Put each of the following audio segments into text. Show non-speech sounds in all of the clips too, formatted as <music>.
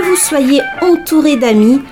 Que vous soyez entouré d'amis,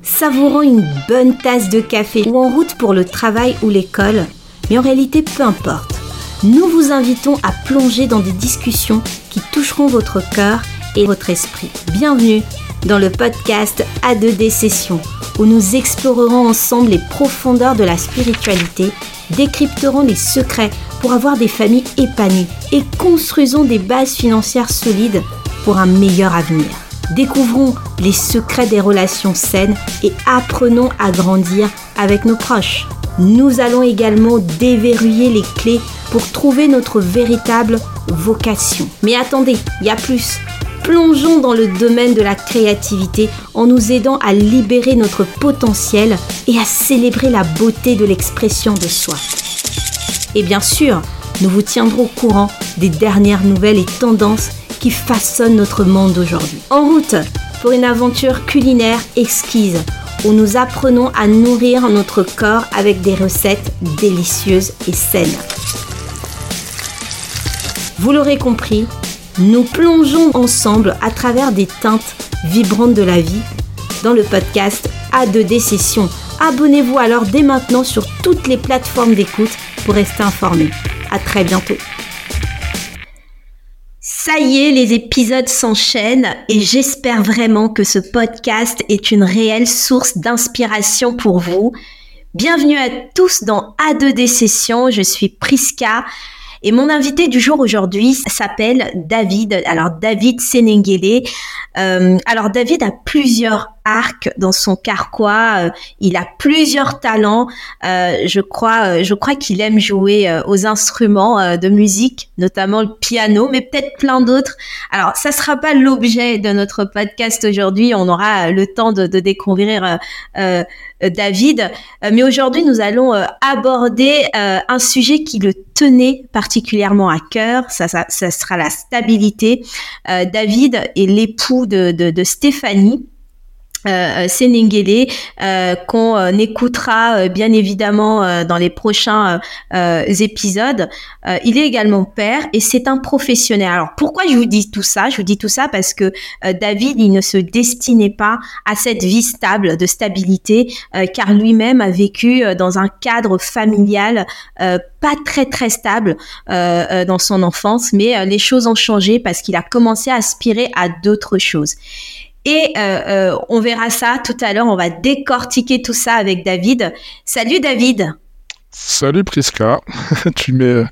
savourant une bonne tasse de café ou en route pour le travail ou l'école, mais en réalité peu importe, nous vous invitons à plonger dans des discussions qui toucheront votre cœur et votre esprit. Bienvenue dans le podcast A2D Session, où nous explorerons ensemble les profondeurs de la spiritualité, décrypterons les secrets pour avoir des familles épanouies et construisons des bases financières solides pour un meilleur avenir. Découvrons les secrets des relations saines et apprenons à grandir avec nos proches. Nous allons également déverrouiller les clés pour trouver notre véritable vocation. Mais attendez, il y a plus. Plongeons dans le domaine de la créativité en nous aidant à libérer notre potentiel et à célébrer la beauté de l'expression de soi. Et bien sûr, nous vous tiendrons au courant des dernières nouvelles et tendances qui façonnent notre monde aujourd'hui. En route pour une aventure culinaire exquise où nous apprenons à nourrir notre corps avec des recettes délicieuses et saines. Vous l'aurez compris, nous plongeons ensemble à travers des teintes vibrantes de la vie dans le podcast A2D Session. Abonnez-vous alors dès maintenant sur toutes les plateformes d'écoute pour rester informé. À très bientôt. Ça y est, les épisodes s'enchaînent et j'espère vraiment que ce podcast est une réelle source d'inspiration pour vous. Bienvenue à tous dans A2D Session, je suis Priska et mon invité du jour aujourd'hui s'appelle David. Alors David Senengele. Euh, alors David a plusieurs arcs dans son carquois. Euh, il a plusieurs talents. Euh, je crois, je crois qu'il aime jouer aux instruments de musique, notamment le piano, mais peut-être plein d'autres. Alors ça sera pas l'objet de notre podcast aujourd'hui. On aura le temps de, de découvrir David. Mais aujourd'hui, nous allons aborder un sujet qui le tenait particulièrement à cœur. Ça, ça, ça sera la stabilité. David est l'époux de, de, de Stéphanie euh, euh euh, qu'on euh, écoutera bien évidemment dans les prochains épisodes. il est également père et c'est un professionnel. Alors pourquoi je vous dis tout ça? Je vous dis tout ça parce que David, il ne se destinait pas à cette vie stable, de stabilité, car lui-même a vécu dans un cadre familial pas très très stable dans son enfance, mais les choses ont changé parce qu'il a commencé à aspirer à d'autres choses. Et euh, euh, on verra ça tout à l'heure. On va décortiquer tout ça avec David. Salut David. Salut Priska. <laughs> tu mets.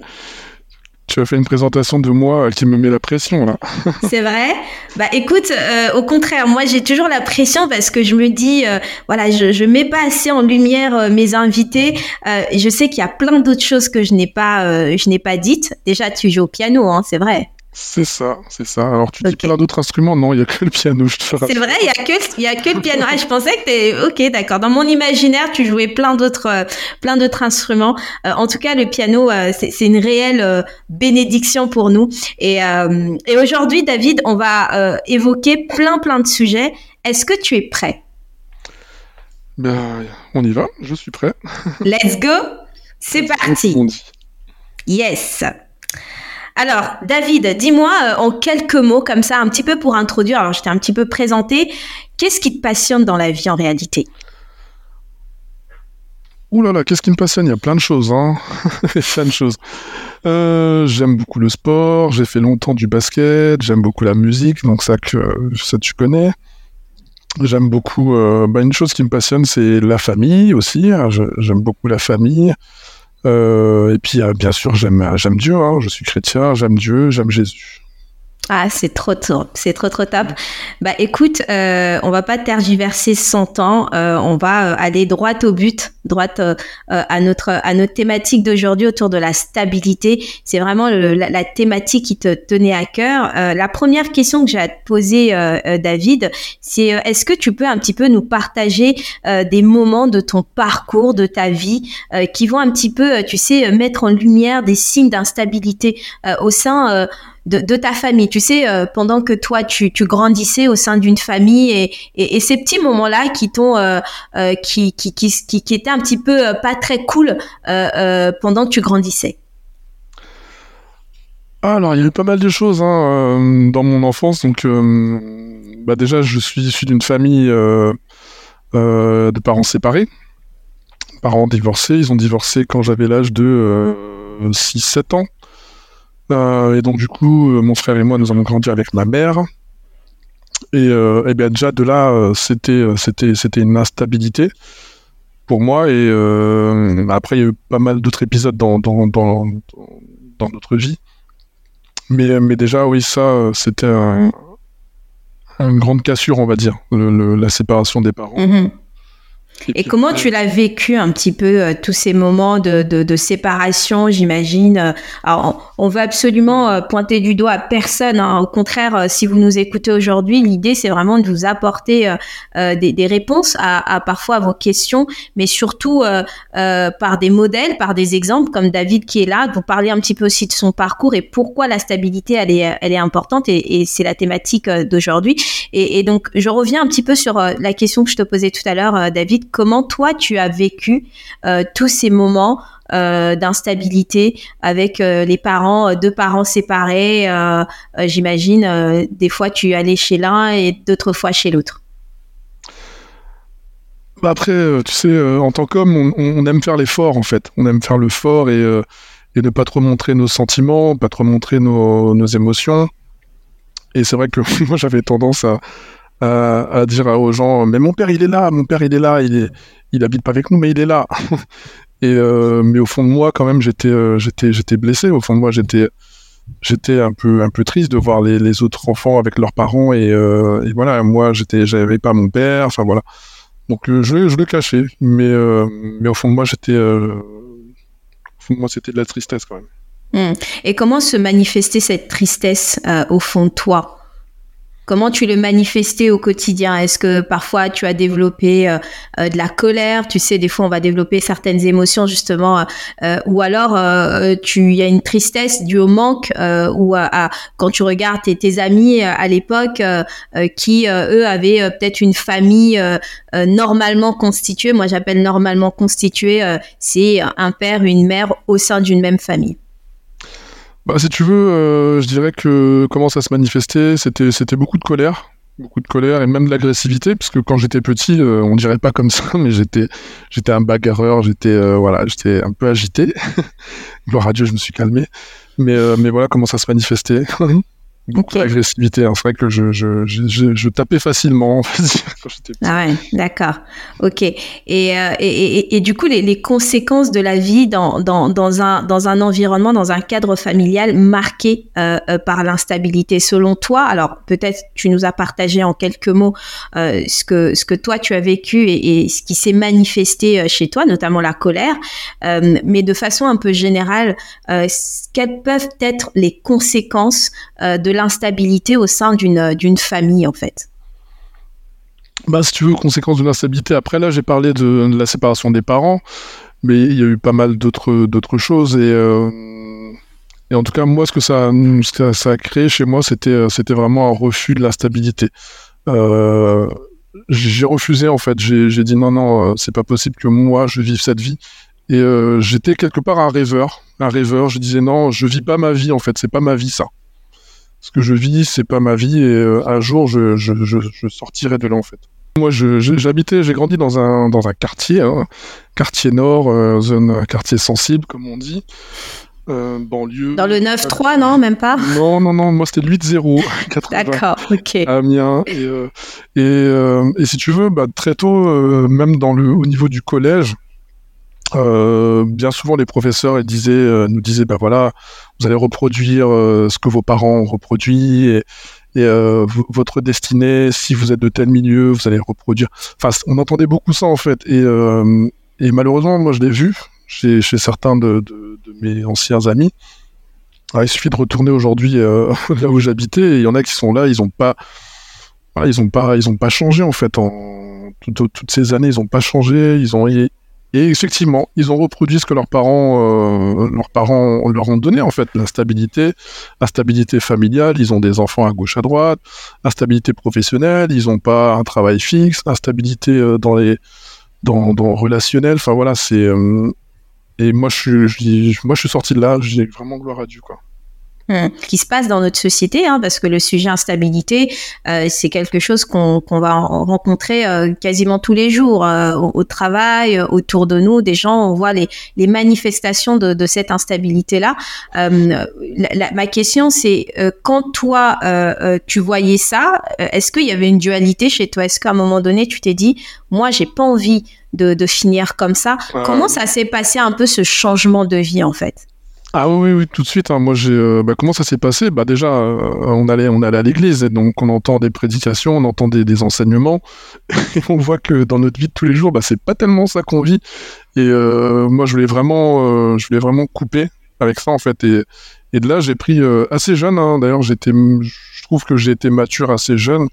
Tu as fait une présentation de moi qui me met la pression là. <laughs> C'est vrai? Bah écoute, euh, au contraire, moi j'ai toujours la pression parce que je me dis, voilà, je, je mets pas assez en lumière mes invités. je sais qu'il y a plein d'autres choses que je n'ai pas, je n'ai pas dites. Déjà, tu joues au piano, hein, c'est vrai. C'est ça, c'est ça. Alors tu dis plein d'autres instruments, non, il n'y a que le piano, je te C'est vrai, il n'y a, que, y a que le piano. Ah, je pensais que t'es... Ok, d'accord. Dans mon imaginaire, tu jouais plein d'autres, euh, plein d'autres instruments. Euh, en tout cas, le piano, euh, c'est, une réelle bénédiction pour nous. Et, et aujourd'hui, David, on va évoquer plein, plein de sujets. Est-ce que tu es prêt? Ben, On y va, je suis prêt. Let's go C'est parti Yes alors, David, dis-moi euh, en quelques mots, comme ça, un petit peu pour introduire, alors je t'ai un petit peu présenté, qu'est-ce qui te passionne dans la vie en réalité? Ouh là là, qu'est-ce qui me passionne? Il y a plein de choses, hein <laughs> plein de choses. Euh, j'aime beaucoup le sport, j'ai fait longtemps du basket, j'aime beaucoup la musique, donc ça, que, ça tu connais. J'aime beaucoup. Euh, bah, une chose qui me passionne, c'est la famille aussi. Hein. J'aime beaucoup la famille. Euh, et puis, euh, bien sûr, j'aime, j'aime Dieu. Hein. je suis chrétien, j'aime Dieu, j'aime Jésus. Ah, c'est trop top, c'est trop trop top. Bah écoute, euh, on va pas tergiverser son temps, euh, on va euh, aller droit au but, droit euh, à notre à notre thématique d'aujourd'hui autour de la stabilité. C'est vraiment la, thématique qui te tenait à cœur. la première question que j'ai à te poser, David, c'est est-ce que tu peux un petit peu nous partager des moments de ton parcours, de ta vie, qui vont un petit peu, tu sais, mettre en lumière des signes d'instabilité au sein de, ta famille. Tu sais, euh, pendant que toi, tu, grandissais au sein d'une famille et, ces petits moments-là qui t'ont, euh, euh, qui, qui, qui, qui, étaient un petit peu pas très cool pendant que tu grandissais. ah, alors, il y a eu pas mal de choses hein, dans mon enfance. Donc, bah, déjà, je suis issu d'une famille de parents séparés parents divorcés. Ils ont divorcé quand j'avais l'âge de 6-7 ans. Euh, et donc du coup, euh, mon frère et moi, nous avons grandi avec ma mère. Et, euh, bien déjà de là, c'était c'était une instabilité pour moi. Et après, il y a eu pas mal d'autres épisodes dans dans, dans, dans notre vie. Mais mais déjà, oui, ça, c'était une grande cassure, on va dire, la séparation des parents. Mm-hmm. Et, comment tu l'as vécu un petit peu euh, tous ces moments de, de, de séparation, j'imagine. Euh, alors, on veut absolument euh, pointer du doigt à personne. Hein. Au contraire, si vous nous écoutez aujourd'hui, l'idée c'est vraiment de vous apporter des, des, réponses à, à, parfois à vos questions, mais surtout par des modèles, par des exemples comme David qui est là. Vous parler un petit peu aussi de son parcours et pourquoi la stabilité elle est, elle est importante et, et c'est la thématique d'aujourd'hui. Et, et, donc, je reviens un petit peu sur la question que je te posais tout à l'heure, David comment toi tu as vécu euh, tous ces moments euh, d'instabilité avec euh, les parents, deux parents séparés. J'imagine, des fois tu allais chez l'un et d'autres fois chez l'autre? Bah, après, tu sais, en tant qu'homme, on, aime faire l'effort en fait. On aime faire le fort et, ne pas trop montrer nos sentiments, pas trop montrer nos émotions. Et c'est vrai que <laughs> moi j'avais tendance à, à, dire aux gens mais mon père il est là mon père il est là il il habite pas avec nous mais il est là. <laughs> Et euh, mais au fond de moi quand même j'étais euh, j'étais j'étais blessé. Au fond de moi j'étais j'étais un peu un peu triste de voir les, les autres enfants avec leurs parents et, euh, voilà. Moi j'étais j'avais pas mon père enfin voilà. Donc je, je le cachais mais mais au fond de moi j'étais moi c'était de la tristesse quand même. Mmh. et comment se manifestait cette tristesse au fond de toi? Comment tu le manifestais au quotidien? Est-ce que parfois tu as développé euh, euh, de la colère? Tu sais, des fois on va développer certaines émotions justement, euh, ou alors tu y a une tristesse due au manque, ou à, quand tu regardes tes, amis à l'époque qui eux avaient peut-être une famille normalement constituée. Moi j'appelle normalement constituée, c'est un père, une mère au sein d'une même famille. Bah, si tu veux, euh, je dirais que comment ça se manifestait, c'était, beaucoup de colère, beaucoup de colère et même de l'agressivité, parce que quand j'étais petit, euh, on dirait pas comme ça, <laughs> mais j'étais, j'étais un bagarreur, j'étais, euh, voilà, j'étais un peu agité. <laughs> Gloire à Dieu, je me suis calmé. Mais, mais voilà comment ça se manifestait. <laughs> Beaucoup d'agressivité. Hein. C'est vrai que je, je, je, je, tapais facilement <laughs> quand j'étais petit. Ah ouais, d'accord. Ok. Et, euh, et, et, et, du coup, les, les, conséquences de la vie dans, dans, dans, un, dans un environnement, dans un cadre familial marqué euh, euh, par l'instabilité, selon toi, alors peut-être tu nous as partagé en quelques mots euh, ce, que, ce que toi tu as vécu et, ce qui s'est manifesté chez toi, notamment la colère, mais de façon un peu générale, quelles peuvent être les conséquences de l'instabilité au sein d'une, d'une famille, en fait bah, si tu veux, conséquence de l'instabilité. Après, là, j'ai parlé de, la séparation des parents, mais il y a eu pas mal d'autres, choses. Et, euh, et en tout cas, moi, ce que ça, ça a créé chez moi, c'était, c'était vraiment un refus de l'instabilité. Euh, j'ai refusé, en fait. J'ai, dit non, non, euh, c'est pas possible que moi, je vive cette vie. Et j'étais quelque part un rêveur. Un rêveur. Je disais non, je vis pas ma vie, en fait. C'est pas ma vie, ça ce que je vis, c'est pas ma vie, et euh, un jour, je, je, je, sortirai de là, en fait. Moi, j'habitais, j'ai grandi dans un, dans un quartier, hein, quartier nord, euh, zone, quartier sensible, comme on dit. Euh, banlieue. Dans le 9-3, non, même pas Non, non, non, moi c'était le 8-0. <laughs> D'accord, ok. Amiens. Et, et, et, si tu veux, bah, très tôt, même dans le, au niveau du collège, euh, bien souvent, les professeurs euh, nous disaient, ben voilà, vous allez reproduire euh, ce que vos parents ont reproduit et, votre destinée, si vous êtes de tel milieu, vous allez reproduire. Enfin, on entendait beaucoup ça en fait. Et, malheureusement, moi, je l'ai vu chez, certains de, mes anciens amis. il suffit de retourner aujourd'hui <laughs> là où j'habitais. Il y en a qui sont là, ils n'ont pas, ont pas, pas changé en fait. En toutes ces années, ils n'ont pas changé. Ils ont et effectivement, ils ont reproduit ce que leurs parents, euh, leurs parents leur ont donné en fait, l'instabilité, stabilité familiale. Ils ont des enfants à gauche à droite, instabilité professionnelle. Ils n'ont pas un travail fixe, instabilité euh, dans les, dans, dans relationnel. Enfin voilà, c'est euh, et moi je suis, moi je suis sorti de là. J'ai vraiment gloire à Dieu quoi. Hum. qui se passe dans notre société, hein, parce que le sujet instabilité, euh, c'est quelque chose qu'on va rencontrer euh, quasiment tous les jours. Euh, au, travail, autour de nous, des gens, on voit les, les manifestations de, de, cette instabilité-là. ma question, c'est quand toi, tu voyais ça, est-ce qu'il y avait une dualité chez toi? Est-ce qu'à un moment donné, tu t'es dit, moi, j'ai pas envie de, de, finir comme ça? Comment ça s'est passé un peu ce changement de vie en fait? Ah oui, oui, tout de suite. Hein. Moi. Euh, bah, comment ça s'est passé? Bah déjà, euh, on allait, on allait à l'église, donc on entend des prédications, on entend des, enseignements, <laughs> et on voit que dans notre vie de tous les jours, bah, c'est pas tellement ça qu'on vit. Et euh, moi, je voulais vraiment, je voulais vraiment couper avec ça en fait. Et, et de là, j'ai pris assez jeune. Hein. D'ailleurs, j'étais, je trouve que j'ai été mature assez jeune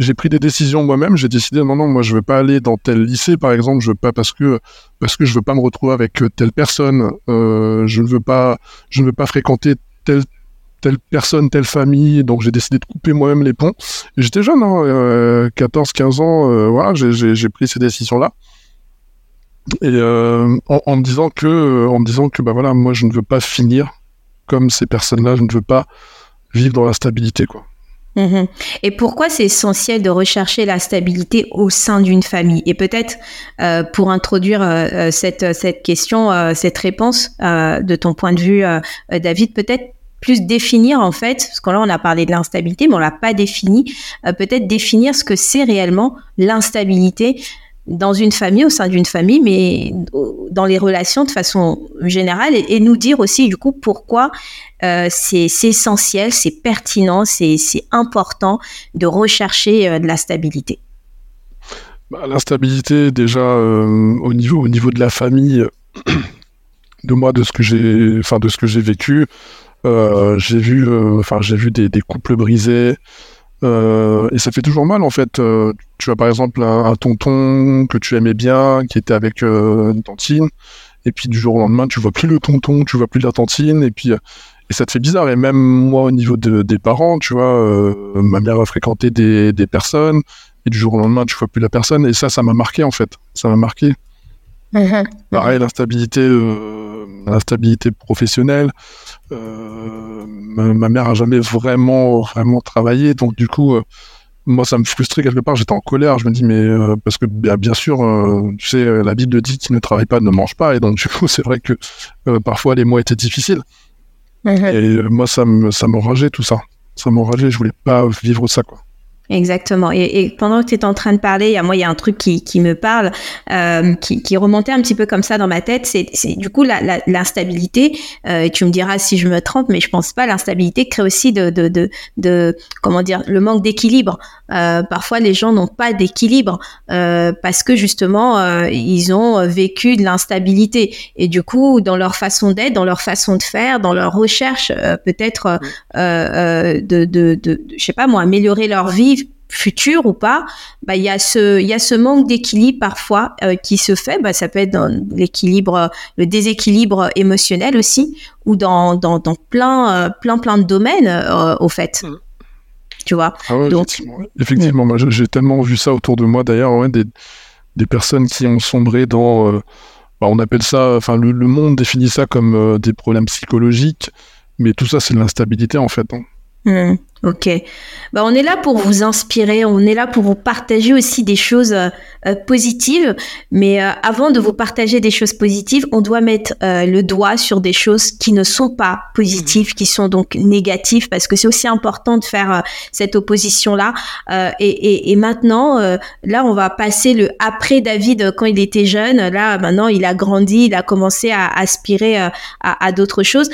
j'ai pris des décisions moi-même. J'ai décidé non non, moi je veux pas aller dans tel lycée par exemple. Je veux pas parce que parce que je veux pas me retrouver avec telle personne. Euh, je ne veux pas je ne veux pas fréquenter telle personne, telle famille. Donc j'ai décidé de couper moi-même les ponts. J'étais jeune, hein, 14, 15 ans. Euh, voilà, j'ai pris ces décisions-là. Et euh, en, en, me disant que, en me disant que, bah voilà, moi je ne veux pas finir comme ces personnes-là. Je ne veux pas vivre dans la stabilité, quoi. Mhm. Et pourquoi c'est essentiel de rechercher la stabilité au sein d'une famille? Et peut-être euh, pour introduire euh, euh, cette, question, cette réponse de ton point de vue, David, peut-être plus définir en fait, parce que là on a parlé de l'instabilité, mais on l'a pas défini, peut-être définir ce que c'est réellement l'instabilité dans une famille, au sein d'une famille, mais dans les relations de façon générale, et, nous dire aussi du coup pourquoi euh, c'est essentiel, c'est pertinent, c'est important de rechercher euh, de la stabilité. Bah, L'instabilité, déjà euh, au niveau au niveau de la famille, <coughs> de moi, de ce que j'ai, enfin de ce que j'ai vécu, j'ai vu, enfin j'ai vu des, des, couples brisés. Et ça fait toujours mal en fait tu as par exemple un, tonton que tu aimais bien, qui était avec euh, une tantine, et puis du jour au lendemain, tu vois plus le tonton, tu vois plus la tantine, et puis et ça te fait bizarre. Et même moi, au niveau des parents, tu vois, euh, ma mère a fréquenté des, personnes, et du jour au lendemain, tu vois plus la personne, et ça, ça m'a marqué en fait. Ça m'a marqué. <laughs> Pareil, l'instabilité, euh, l'instabilité professionnelle. Ma, ma, mère a jamais vraiment, vraiment travaillé, donc du coup moi, ça me frustrait quelque part. J'étais en colère. Je me dis, mais euh, parce que bien sûr, euh, tu sais, la Bible dit qui ne travaille pas ne mange pas. Et donc, du coup, c'est vrai que euh, parfois les mois étaient difficiles. <laughs> Et moi, ça me, ça m'enrageait tout ça. Ça m'enrageait. Je voulais pas vivre ça, quoi. Exactement. Et, pendant que tu étais en train de parler, moi, il y a un truc qui, qui me parle, euh, qui, qui, remontait un petit peu comme ça dans ma tête. C'est du coup l'instabilité. Euh, et tu me diras si je me trompe, mais je pense pas. L'instabilité crée aussi de, de, de, de, comment dire, le manque d'équilibre. Euh, parfois, les gens n'ont pas d'équilibre euh, parce que justement, euh, ils ont vécu de l'instabilité. Et du coup, dans leur façon d'être, dans leur façon de faire, dans leur recherche, peut-être de, de, de, de, je sais pas moi, améliorer leur vie futur ou pas, bah il y a ce il y a ce manque d'équilibre parfois euh, qui se fait. Bah, ça peut être dans l'équilibre, le déséquilibre émotionnel aussi, ou dans dans, dans plein euh, plein plein de domaines euh, au fait. Mmh. Tu vois? Ah Donc, effectivement, j'ai tellement vu ça autour de moi d'ailleurs, ouais, des des personnes qui ont sombré dans bah, on appelle ça, enfin le, monde définit ça comme des problèmes psychologiques, mais tout ça c'est de l'instabilité en fait. Hein. Mmh. Ok. Bah, on est là pour vous inspirer, on est là pour vous partager aussi des choses euh, euh, positives. Mais euh, avant de vous partager des choses positives, on doit mettre le doigt sur des choses qui ne sont pas positives, qui sont donc négatives, parce que c'est aussi important de faire cette opposition-là. Et, et, et, maintenant, là, on va passer le après David quand il était jeune. Là, maintenant, il a grandi, il a commencé à aspirer à, à d'autres choses.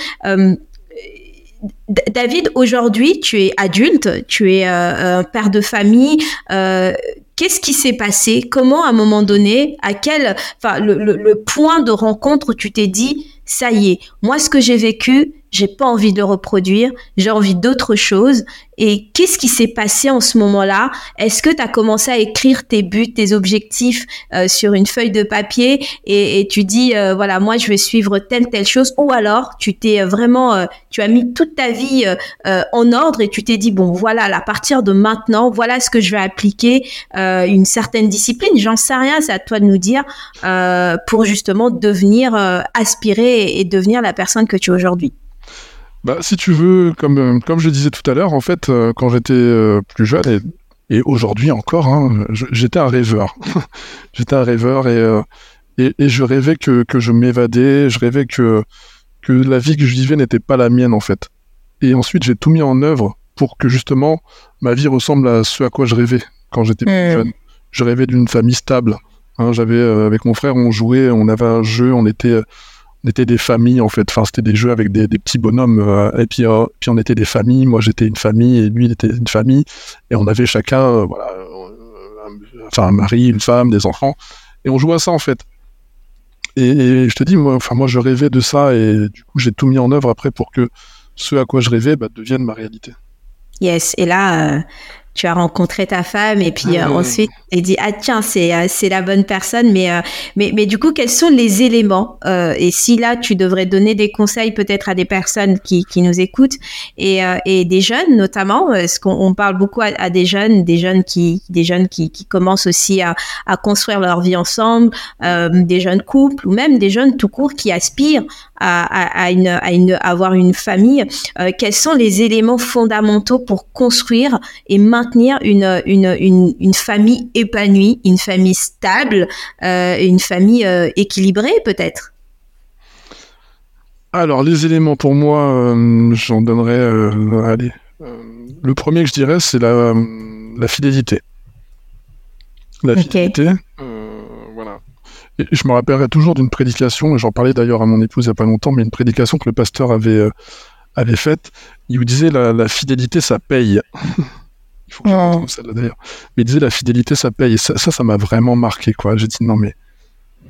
David, aujourd'hui, tu es adulte, tu es euh, un père de famille. Euh, qu'est-ce qui s'est passé? Comment, à un moment donné, à quel, enfin, le, le point de rencontre, tu t'es dit, ça y est, moi, ce que j'ai vécu, j'ai pas envie de reproduire, j'ai envie d'autre chose. Et qu'est-ce qui s'est passé en ce moment-là? Est-ce que tu as commencé à écrire tes buts, tes objectifs euh, sur une feuille de papier et, tu dis euh, voilà moi je vais suivre telle telle chose? Ou alors tu t'es vraiment euh, tu as mis toute ta vie en ordre et tu t'es dit bon voilà à partir de maintenant voilà ce que je vais appliquer une certaine discipline j'en sais rien c'est à toi de nous dire pour justement devenir aspirer et devenir la personne que tu es aujourd'hui. Bah, si tu veux, comme, comme je disais tout à l'heure, en fait, quand j'étais plus jeune, et et aujourd'hui encore, hein, j'étais un rêveur. <laughs> j'étais un rêveur et, et, et, je rêvais que, que je m'évadais, je rêvais que, que la vie que je vivais n'était pas la mienne en fait. Et ensuite, j'ai tout mis en œuvre pour que justement ma vie ressemble à ce à quoi je rêvais quand j'étais plus hmm. jeune. Je rêvais d'une famille stable. Hein, j'avais euh, avec mon frère, on jouait, on avait un jeu, on était, était des familles en fait. Enfin, c'était des jeux avec des, petits bonhommes. Euh, et puis, euh, on était des familles. Moi, j'étais une famille et lui, il était une famille. Et on avait chacun, voilà, enfin, un mari, une femme, des enfants. Et on jouait à ça en fait. Et, je te dis, moi, enfin, moi, je rêvais de ça et du coup, j'ai tout mis en œuvre après pour que ce à quoi je rêvais bah, devienne ma réalité. Yes, et là, euh, tu as rencontré ta femme et puis ah euh, ensuite et dit ah tiens c'est euh, c'est la bonne personne mais euh, mais mais du coup quels sont les éléments et si là tu devrais donner des conseils peut-être à des personnes qui, qui nous écoutent et, et des jeunes notamment parce qu'on on parle beaucoup à, des jeunes des jeunes qui des jeunes qui, qui commencent aussi à, à construire leur vie ensemble des jeunes couples ou même des jeunes tout court qui aspirent à, à, à une à une avoir une famille quels sont les éléments fondamentaux pour construire et maintenir une, une, une, famille épanouie, une famille stable, euh, une famille euh, équilibrée peut-être? Alors les éléments pour moi, euh, j'en donnerais, allez, le premier que je dirais c'est la, la fidélité. La fidélité. Je me rappellerai toujours d'une prédication, et j'en parlais d'ailleurs à mon épouse il n'y a pas longtemps, mais une prédication que le pasteur avait, avait faite. Il vous disait la, la fidélité, ça paye. Il faut que je ça d'ailleurs. Mais il disait la fidélité, ça paye. Et ça, ça, m'a vraiment marqué, quoi. J'ai dit non, mais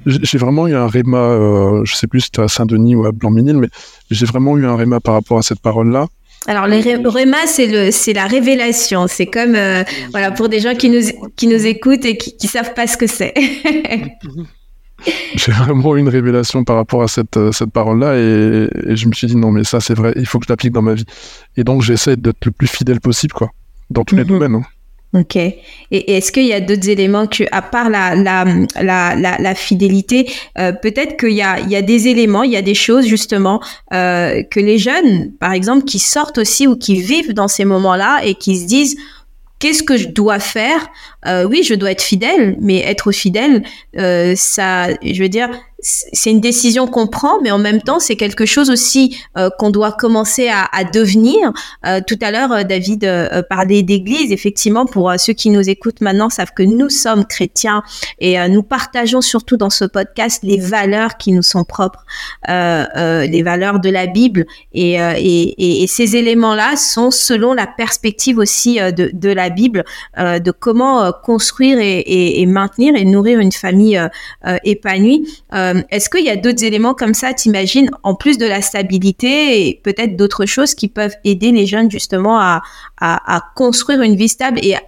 j'ai vraiment eu un réma, euh, je sais plus si c'était à Saint-Denis ou à Blanc-Ménil, mais j'ai vraiment eu un réma par rapport à cette parole-là. Alors le réma, c'est le, c'est la révélation. C'est comme, euh, voilà, pour des gens qui nous, qui nous écoutent et qui, qui savent pas ce que c'est. <laughs> <laughs> j'ai vraiment eu une révélation par rapport à cette, euh, cette parole-là et, et, je me suis dit non mais ça c'est vrai, il faut que je l'applique dans ma vie. Et donc j'essaie d'être le plus fidèle possible quoi dans tous les mhm. domaines. Hein. Ok. Et, est-ce qu'il y a d'autres éléments que, à part la, la, la, la, fidélité, euh, peut-être qu'il y a, il y a des éléments, il y a des choses justement euh, que les jeunes, par exemple, qui sortent aussi ou qui vivent dans ces moments-là et qui se disent qu'est-ce que je dois faire? Euh, Oui, je dois être fidèle, mais être fidèle, euh, ça, je veux dire, c'est une décision qu'on prend, mais en même temps, c'est quelque chose aussi euh, qu'on doit commencer à, devenir. Euh, tout à l'heure, euh, David euh, parlait d'église. Effectivement, pour ceux qui nous écoutent maintenant, savent que nous sommes chrétiens et nous partageons surtout dans ce podcast les valeurs qui nous sont propres, les valeurs de la Bible. Et, ces éléments-là sont selon la perspective aussi de, la Bible, de comment construire et, maintenir et nourrir une famille épanouie. Est-ce qu'il y a d'autres éléments comme ça, t'imagines, en plus de la stabilité et peut-être d'autres choses qui peuvent aider les jeunes justement à, construire une vie stable et à,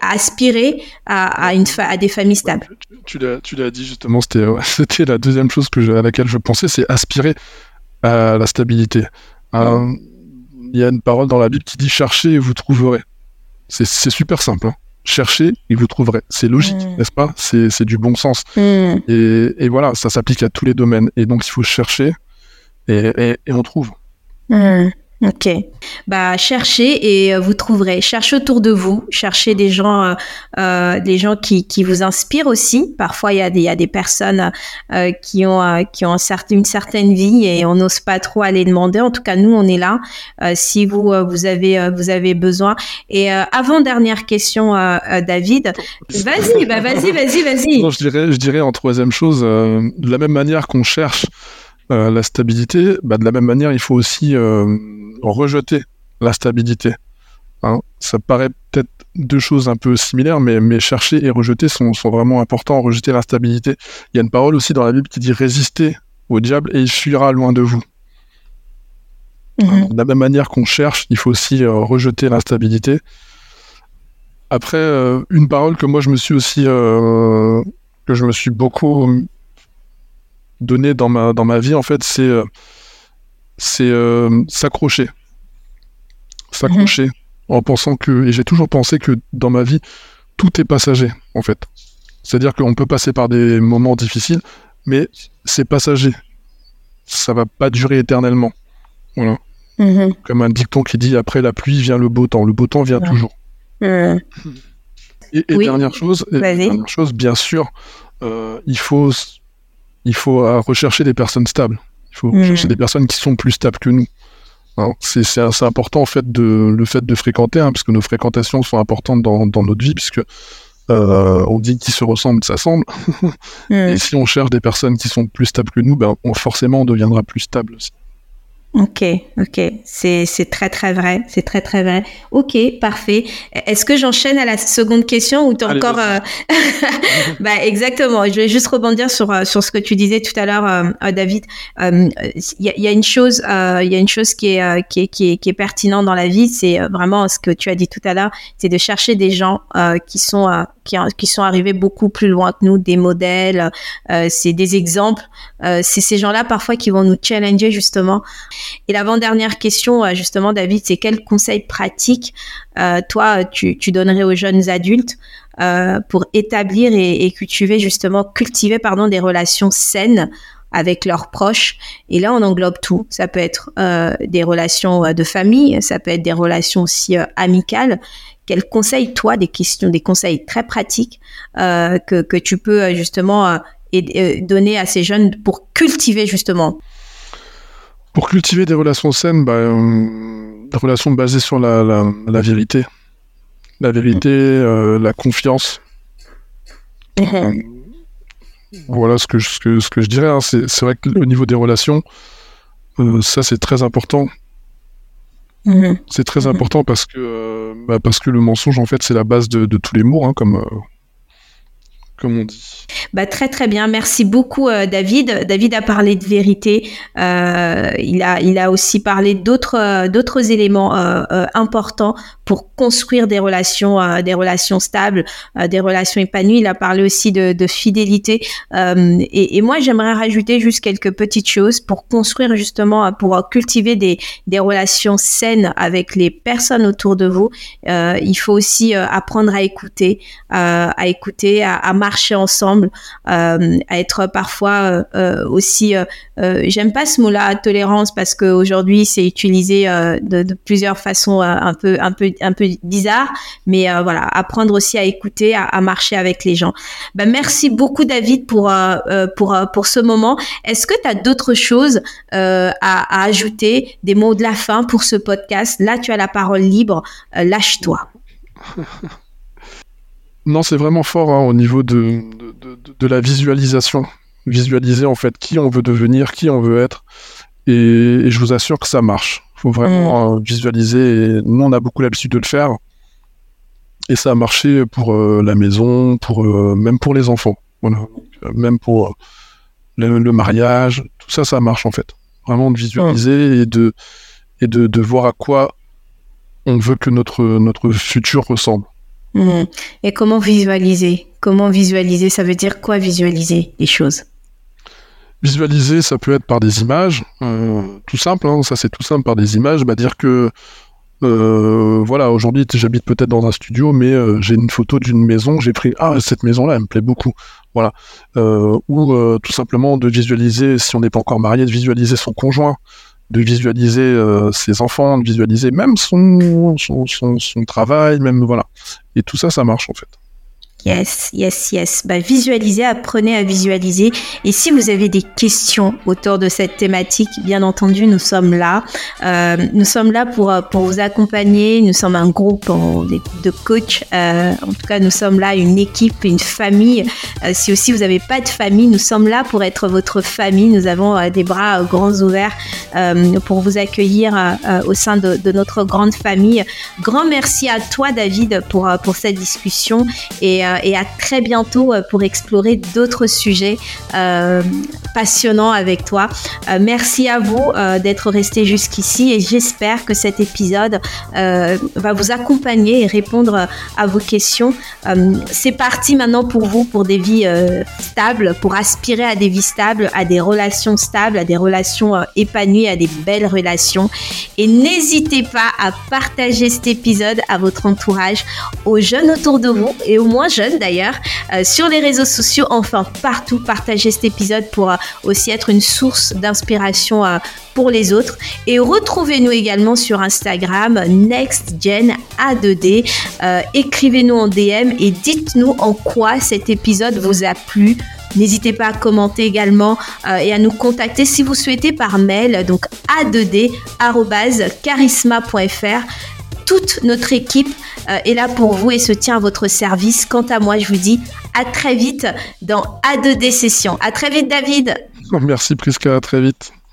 aspirer à, une à des familles stables? Tu, l'as dit justement, <laughs> c'était la deuxième chose que à laquelle je pensais, c'est aspirer à la stabilité. Euh, il y a une parole dans la Bible qui dit cherchez et vous trouverez. C'est super simple. Hein cherchez et vous trouverez. C'est logique, mm. n'est-ce pas? C'est du bon sens. Mm. Et, voilà, ça s'applique à tous les domaines. Et donc, il faut chercher et, on trouve. Mm. Ok. Bah cherchez et euh, vous trouverez. Cherchez autour de vous. Cherchez des gens, euh, euh, des gens qui, qui vous inspirent aussi. Parfois il y a des, y a des personnes qui ont qui ont une certaine vie et on n'ose pas trop aller demander. En tout cas nous on est là. Si vous vous avez vous avez besoin. Et avant dernière question, David. Vas-y, bah vas-y, vas-y, vas-y. Non, je dirais je dirais en troisième chose de la même manière qu'on cherche la stabilité, bah, de la même manière il faut aussi rejeter la stabilité. Hein. ça paraît peut-être deux choses un peu similaires, mais, mais chercher et rejeter sont, sont vraiment importants. Rejeter l'instabilité. Il y a une parole aussi dans la Bible qui dit résister au diable et il fuira loin de vous. Mhm. de la même manière qu'on cherche, il faut aussi euh, rejeter l'instabilité. Après, euh, une parole que moi je me suis aussi euh, que je me suis beaucoup donné dans ma dans ma vie en fait, c'est c'est euh, s'accrocher. S'accrocher en pensant que, et j'ai toujours pensé que dans ma vie, tout est passager, en fait. C'est-à-dire qu'on peut passer par des moments difficiles, mais c'est passager. Ça va pas durer éternellement. Voilà. Mhm. Comme un dicton qui dit après la pluie vient le beau temps. Le beau temps vient toujours. Mhm. Et, dernière chose, dernière chose, bien sûr, euh, il faut il faut euh, rechercher des personnes stables. Il faut rechercher des personnes qui sont plus stables que nous. C'est important en fait de le fait de fréquenter, hein, parce que nos fréquentations sont importantes dans, dans notre vie, puisque euh, on dit qu'ils se ressemblent, ça semble. <laughs> Et si on cherche des personnes qui sont plus stables que nous, ben, forcément on deviendra plus stable aussi. Ok, ok, c'est très très vrai, c'est très très vrai. Ok, parfait. Est-ce que j'enchaîne à la seconde question ou tu encore euh... <laughs> Bah exactement. Je vais juste rebondir sur euh, sur ce que tu disais tout à l'heure, euh, David. Il y, y, a une chose, il y a une chose qui est qui est, qui est qui est pertinente dans la vie, c'est vraiment ce que tu as dit tout à l'heure, c'est de chercher des gens qui sont qui, sont arrivés beaucoup plus loin que nous, des modèles, c'est des exemples. c'est ces gens-là parfois qui vont nous challenger justement. Et l'avant-dernière question, euh, justement, David, c'est quels conseils pratiques, euh, toi, tu, donnerais aux jeunes adultes euh, pour établir et, cultiver, justement, cultiver, pardon, des relations saines avec leurs proches? Et là, on englobe tout. Ça peut être des relations de famille, ça peut être des relations aussi amicales. Quels conseils, toi, des questions, des conseils très pratiques que, que tu peux justement donner à ces jeunes pour cultiver justement? Pour cultiver des relations saines, bah, euh, des relations basées sur la, vérité. La vérité, euh, la confiance. Euh, voilà ce que, je, ce que, je dirais. Hein. C'est vrai qu'au niveau des relations, ça c'est très important. Mhm. C'est très important parce que, bah, parce que le mensonge, en fait, c'est la base de, tous les mots, hein, comme, comme on dit. Bah, très très bien, merci beaucoup euh, David. David a parlé de vérité, euh, il, a, il a aussi parlé d'autres euh, d'autres éléments importants pour construire des relations, des relations stables, des relations épanouies. Il a parlé aussi de, fidélité. Et, et, moi, j'aimerais rajouter juste quelques petites choses pour construire justement, pour cultiver des, des relations saines avec les personnes autour de vous. il faut aussi apprendre à écouter, à écouter, à, à marcher ensemble, euh, à être parfois euh, euh, aussi, j'aime pas ce mot-là, tolérance, parce qu'aujourd'hui c'est utilisé de, plusieurs façons un peu, un peu, un peu bizarre, mais voilà, apprendre aussi à écouter, à, marcher avec les gens. Ben, merci beaucoup David pour pour pour ce moment. Est-ce que tu as d'autres choses à, ajouter, des mots de la fin pour ce podcast? Là, tu as la parole libre. Lâche-toi. <laughs> Non, c'est vraiment fort hein, au niveau de, de, la visualisation. Visualiser en fait qui on veut devenir, qui on veut être. Et, je vous assure que ça marche. Il faut vraiment mm. euh, visualiser. Et nous, on a beaucoup l'habitude de le faire. Et ça a marché pour euh, la maison, pour euh, même pour les enfants. Voilà. même pour le, mariage. Tout ça, ça marche en fait. Vraiment de visualiser et, de, et de, de voir à quoi on veut que notre, notre futur ressemble. Mhm. Et comment visualiser? Comment visualiser? Ça veut dire quoi visualiser les choses? Visualiser, ça peut être par des images, euh, tout simple, hein, ça c'est tout simple par des images, bah dire que euh, voilà, aujourd'hui j'habite peut-être dans un studio, mais euh, j'ai une photo d'une maison, j'ai pris ah cette maison-là, elle me plaît beaucoup, voilà, ou tout simplement de visualiser, si on n'est pas encore marié, de visualiser son conjoint, de visualiser euh, ses enfants, de visualiser même son, son, son, travail, même voilà. Et tout ça, ça marche en fait. Yes, yes, yes. Bah, visualisez, apprenez à visualiser. Et si vous avez des questions autour de cette thématique, bien entendu, nous sommes là. Euh, nous sommes là pour, pour vous accompagner. Nous sommes un groupe de coachs. Euh, en tout cas, nous sommes là une équipe, une famille. Euh, si aussi vous n'avez pas de famille, nous sommes là pour être votre famille. Nous avons des bras grands ouverts pour vous accueillir au sein de, de, notre grande famille. Grand merci à toi, David, pour, pour cette discussion. Et euh, et à très bientôt euh, pour explorer d'autres sujets euh, passionnants avec toi. merci à vous d'être resté jusqu'ici et j'espère que cet épisode va vous accompagner et répondre à vos questions. C'est parti maintenant pour vous pour des vies stables, pour aspirer à des vies stables, à des relations stables, à des relations épanouies, à des belles relations. Et n'hésitez pas à partager cet épisode à votre entourage, aux jeunes autour de vous et aux moins jeunes d'ailleurs, euh, sur les réseaux sociaux, enfin partout. Partagez cet épisode pour euh, aussi être une source d'inspiration pour les autres. Et retrouvez-nous également sur Instagram, NextGen A2D. Écrivez-nous en DM et dites-nous en quoi cet épisode vous a plu. N'hésitez pas à commenter également et à nous contacter si vous souhaitez par mail, donc a2d.charisma.fr toute notre équipe euh, est là pour vous et se tient à votre service. Quant à moi, je vous dis à très vite dans A2D Session. À très vite, David. Merci, Prisca. À très vite.